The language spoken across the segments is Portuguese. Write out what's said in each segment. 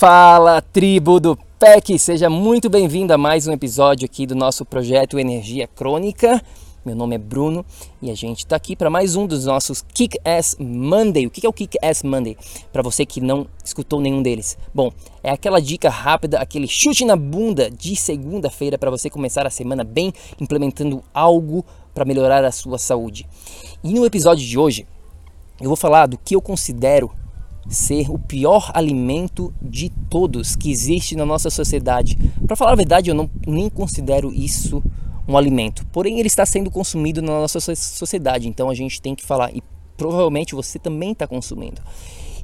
Fala, tribo do PEC! Seja muito bem-vindo a mais um episódio aqui do nosso projeto Energia Crônica. Meu nome é Bruno e a gente está aqui para mais um dos nossos Kick Ass Monday. O que é o Kick Ass Monday? Para você que não escutou nenhum deles. Bom, é aquela dica rápida, aquele chute na bunda de segunda-feira para você começar a semana bem, implementando algo para melhorar a sua saúde. E no episódio de hoje, eu vou falar do que eu considero ser o pior alimento de todos que existe na nossa sociedade. Para falar a verdade, eu não, nem considero isso um alimento, porém ele está sendo consumido na nossa sociedade, então a gente tem que falar e provavelmente você também está consumindo.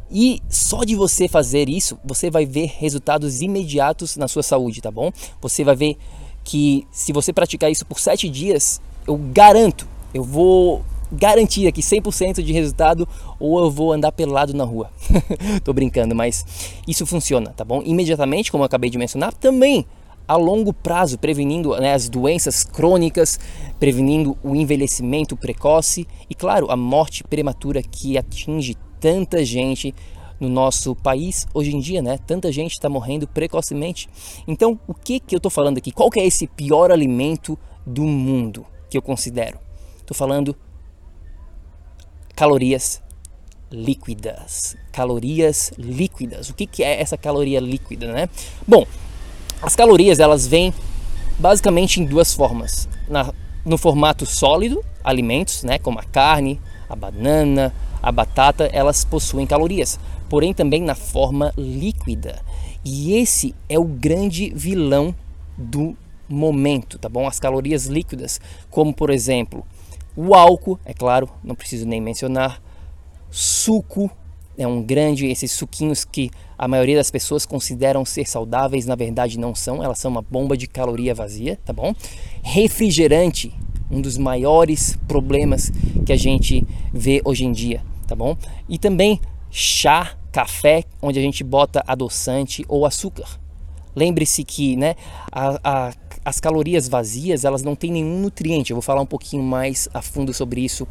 E só de você fazer isso, você vai ver resultados imediatos na sua saúde, tá bom? Você vai ver que se você praticar isso por sete dias, eu garanto, eu vou garantir aqui 100% de resultado ou eu vou andar pelado na rua. Tô brincando, mas isso funciona, tá bom? Imediatamente, como eu acabei de mencionar, também a longo prazo, prevenindo né, as doenças crônicas, prevenindo o envelhecimento precoce e, claro, a morte prematura que atinge tanta gente no nosso país hoje em dia, né? Tanta gente está morrendo precocemente. Então, o que que eu estou falando aqui? Qual que é esse pior alimento do mundo que eu considero? Estou falando calorias líquidas. Calorias líquidas. O que, que é essa caloria líquida, né? Bom, as calorias elas vêm basicamente em duas formas. Na, no formato sólido, alimentos, né, como a carne, a banana, a batata, elas possuem calorias. Porém também na forma líquida. E esse é o grande vilão do momento, tá bom? As calorias líquidas, como por exemplo, o álcool, é claro, não preciso nem mencionar. Suco é um grande, esses suquinhos que a maioria das pessoas consideram ser saudáveis, na verdade não são, elas são uma bomba de caloria vazia, tá bom? Refrigerante, um dos maiores problemas que a gente vê hoje em dia, tá bom? E também chá, café, onde a gente bota adoçante ou açúcar. Lembre-se que né, a, a as calorias vazias elas não têm nenhum nutriente. Eu vou falar um pouquinho mais a fundo sobre isso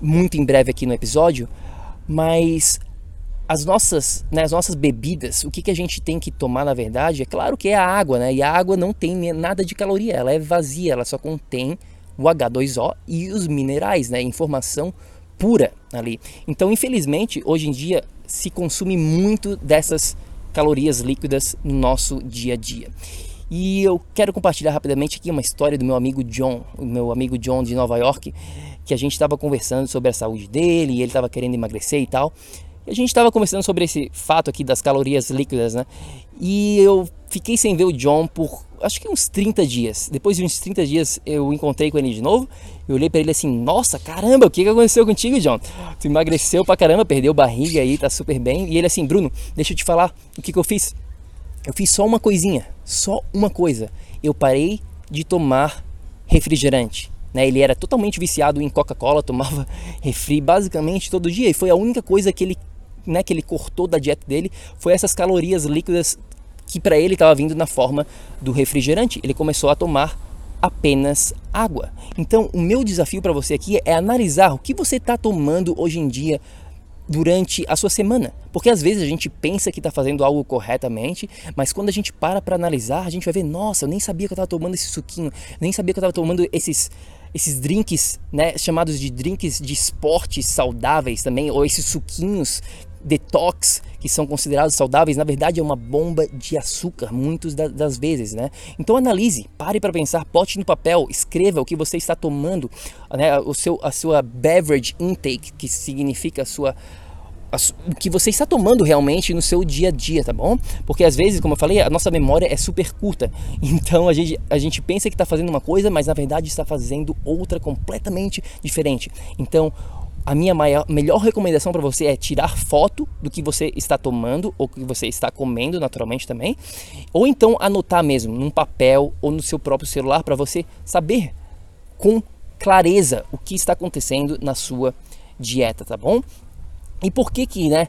muito em breve aqui no episódio, mas as nossas, né, as nossas bebidas, o que, que a gente tem que tomar na verdade, é claro que é a água, né? E a água não tem nada de caloria, ela é vazia, ela só contém o H2O e os minerais, né? Informação pura ali. Então, infelizmente, hoje em dia se consome muito dessas calorias líquidas no nosso dia a dia. E eu quero compartilhar rapidamente aqui uma história do meu amigo John, o meu amigo John de Nova York, que a gente estava conversando sobre a saúde dele, e ele estava querendo emagrecer e tal. A gente estava conversando sobre esse fato aqui das calorias líquidas, né? E eu fiquei sem ver o John por acho que uns 30 dias. Depois de uns 30 dias eu encontrei com ele de novo. Eu olhei para ele assim: Nossa, caramba, o que, que aconteceu contigo, John? Tu emagreceu pra caramba, perdeu barriga aí, tá super bem. E ele assim: Bruno, deixa eu te falar o que, que eu fiz. Eu fiz só uma coisinha, só uma coisa. Eu parei de tomar refrigerante. Né? Ele era totalmente viciado em Coca-Cola, tomava refri basicamente todo dia e foi a única coisa que ele, né, que ele cortou da dieta dele foi essas calorias líquidas que para ele estava vindo na forma do refrigerante. Ele começou a tomar apenas água. Então, o meu desafio para você aqui é analisar o que você está tomando hoje em dia durante a sua semana. Porque às vezes a gente pensa que está fazendo algo corretamente, mas quando a gente para para analisar, a gente vai ver, nossa, eu nem sabia que eu estava tomando esse suquinho, nem sabia que eu estava tomando esses esses drinks, né, chamados de drinks de esportes saudáveis também, ou esses suquinhos detox que são considerados saudáveis, na verdade é uma bomba de açúcar, muitas das vezes, né? Então analise, pare para pensar, bote no papel, escreva o que você está tomando, né? O seu, a sua beverage intake, que significa a sua o que você está tomando realmente no seu dia a dia, tá bom? Porque às vezes, como eu falei, a nossa memória é super curta. Então a gente, a gente pensa que está fazendo uma coisa, mas na verdade está fazendo outra completamente diferente. Então, a minha maior, melhor recomendação para você é tirar foto do que você está tomando ou que você está comendo naturalmente também, ou então anotar mesmo num papel ou no seu próprio celular para você saber com clareza o que está acontecendo na sua dieta, tá bom? E por que que, né,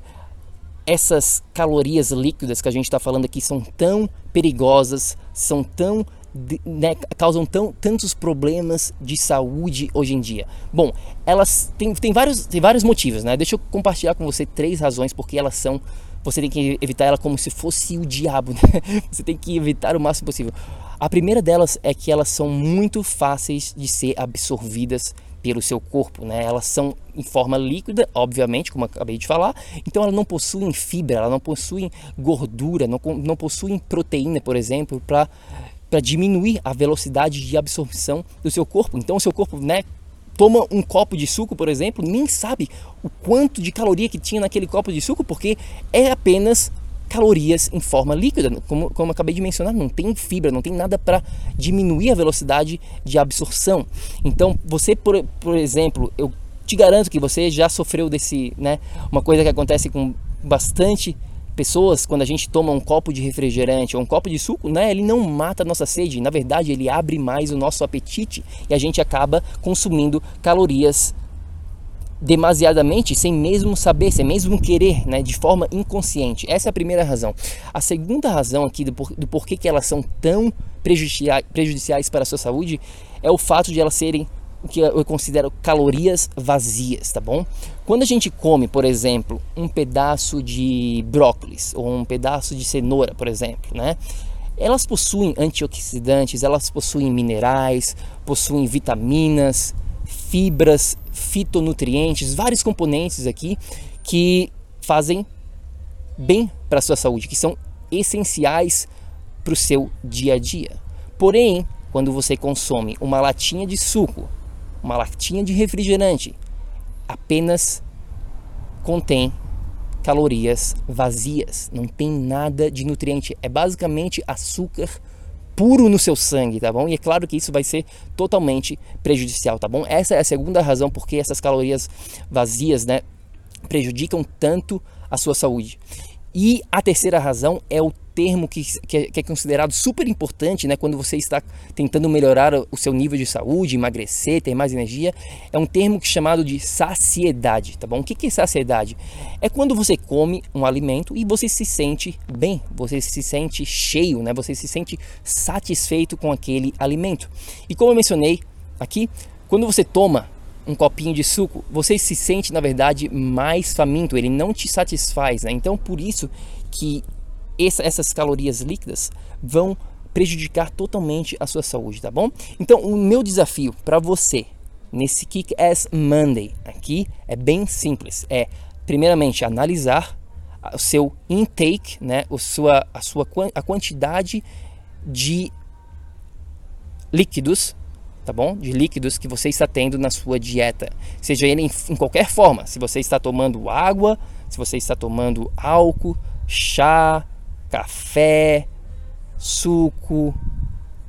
essas calorias líquidas que a gente está falando aqui são tão perigosas, são tão né, causam tão, tantos problemas de saúde hoje em dia? Bom, elas têm, têm, vários, têm vários motivos, né? Deixa eu compartilhar com você três razões porque elas são. Você tem que evitar ela como se fosse o diabo, né? Você tem que evitar o máximo possível. A primeira delas é que elas são muito fáceis de ser absorvidas pelo seu corpo, né? Elas são em forma líquida, obviamente, como acabei de falar. Então elas não possuem fibra, elas não possuem gordura, não, não possuem proteína, por exemplo, para para diminuir a velocidade de absorção do seu corpo. Então o seu corpo, né, toma um copo de suco, por exemplo, nem sabe o quanto de caloria que tinha naquele copo de suco, porque é apenas calorias em forma líquida, como, como acabei de mencionar, não tem fibra, não tem nada para diminuir a velocidade de absorção. Então, você, por, por exemplo, eu te garanto que você já sofreu desse, né, uma coisa que acontece com bastante pessoas, quando a gente toma um copo de refrigerante ou um copo de suco, né, ele não mata a nossa sede, na verdade ele abre mais o nosso apetite e a gente acaba consumindo calorias demasiadamente sem mesmo saber, sem mesmo querer, né, de forma inconsciente. Essa é a primeira razão. A segunda razão aqui do, por, do porquê que elas são tão prejudiciais, prejudiciais para a sua saúde é o fato de elas serem o que eu considero calorias vazias, tá bom? Quando a gente come, por exemplo, um pedaço de brócolis ou um pedaço de cenoura, por exemplo, né? Elas possuem antioxidantes, elas possuem minerais, possuem vitaminas, fibras, fitonutrientes, vários componentes aqui que fazem bem para a sua saúde, que são essenciais para o seu dia a dia. Porém, quando você consome uma latinha de suco, uma latinha de refrigerante, apenas contém calorias vazias, não tem nada de nutriente, é basicamente açúcar puro no seu sangue, tá bom? E é claro que isso vai ser totalmente prejudicial, tá bom? Essa é a segunda razão porque essas calorias vazias, né, prejudicam tanto a sua saúde. E a terceira razão é o termo que, que, é, que, é, considerado super importante né, quando você está tentando melhorar o seu nível de saúde, emagrecer, ter mais energia, é um termo que é chamado de saciedade, tá bom? O que, é saciedade? É quando você come um alimento e você se sente bem, você se sente cheio, né? Você se sente satisfeito com aquele alimento. E como eu mencionei aqui, quando você toma um copinho de suco, você se sente na verdade mais faminto, ele não te satisfaz, né? Então por isso que essa, essas calorias líquidas vão prejudicar totalmente a sua saúde, tá bom? Então, o meu desafio para você nesse Kick Ass Monday aqui é bem simples. É, primeiramente, analisar o seu intake, né? O sua, a sua a quantidade de líquidos, tá bom? De líquidos que você está tendo na sua dieta, seja ele em, em qualquer forma. Se você está tomando água, se você está tomando álcool, chá, café, suco,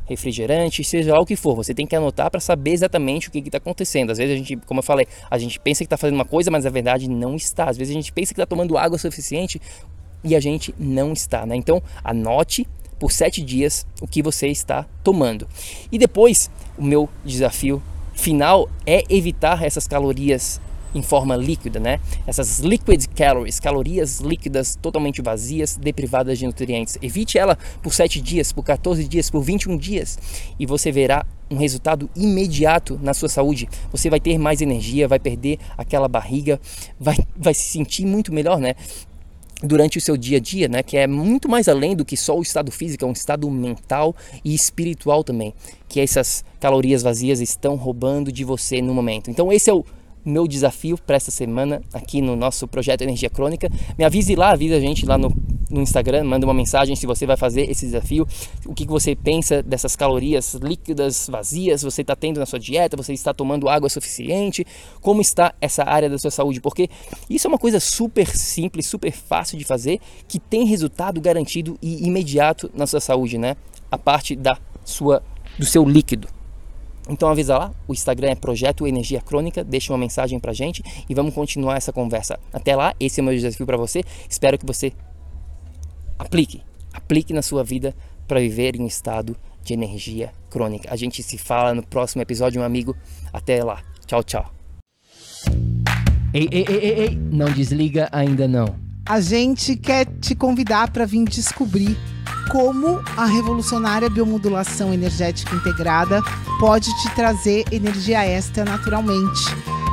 refrigerante, seja lá o que for, você tem que anotar para saber exatamente o que está acontecendo. Às vezes a gente, como eu falei, a gente pensa que está fazendo uma coisa, mas na verdade não está. Às vezes a gente pensa que está tomando água suficiente e a gente não está, né? Então anote por sete dias o que você está tomando. E depois, o meu desafio final é evitar essas calorias em forma líquida, né? Essas liquid calories, calorias líquidas totalmente vazias, deprivadas de nutrientes. Evite ela por 7 dias, por 14 dias, por 21 dias e você verá um resultado imediato na sua saúde. Você vai ter mais energia, vai perder aquela barriga, vai, vai se sentir muito melhor, né? Durante o seu dia a dia, né, que é muito mais além do que só o estado físico, é um estado mental e espiritual também, que essas calorias vazias estão roubando de você no momento. Então esse é o meu desafio para essa semana aqui no nosso projeto Energia Crônica. Me avise lá, avisa a gente lá no, no Instagram, manda uma mensagem se você vai fazer esse desafio, o que, você pensa dessas calorias líquidas, vazias, você está tendo na sua dieta, você está tomando água suficiente, como está essa área da sua saúde, porque isso é uma coisa super simples, super fácil de fazer, que tem resultado garantido e imediato na sua saúde, né? A parte da sua do seu líquido. Então avisa lá, o Instagram é Projeto Energia Crônica, deixa uma mensagem pra gente e vamos continuar essa conversa. Até lá, esse é o meu desafio para você. Espero que você aplique, aplique na sua vida para viver em um estado de energia crônica. A gente se fala no próximo episódio, meu amigo. Até lá. Tchau, tchau. Ei, ei, ei, ei, ei, não desliga ainda não. A gente quer te convidar para vir descobrir como a revolucionária biomodulação energética integrada pode te trazer energia extra naturalmente,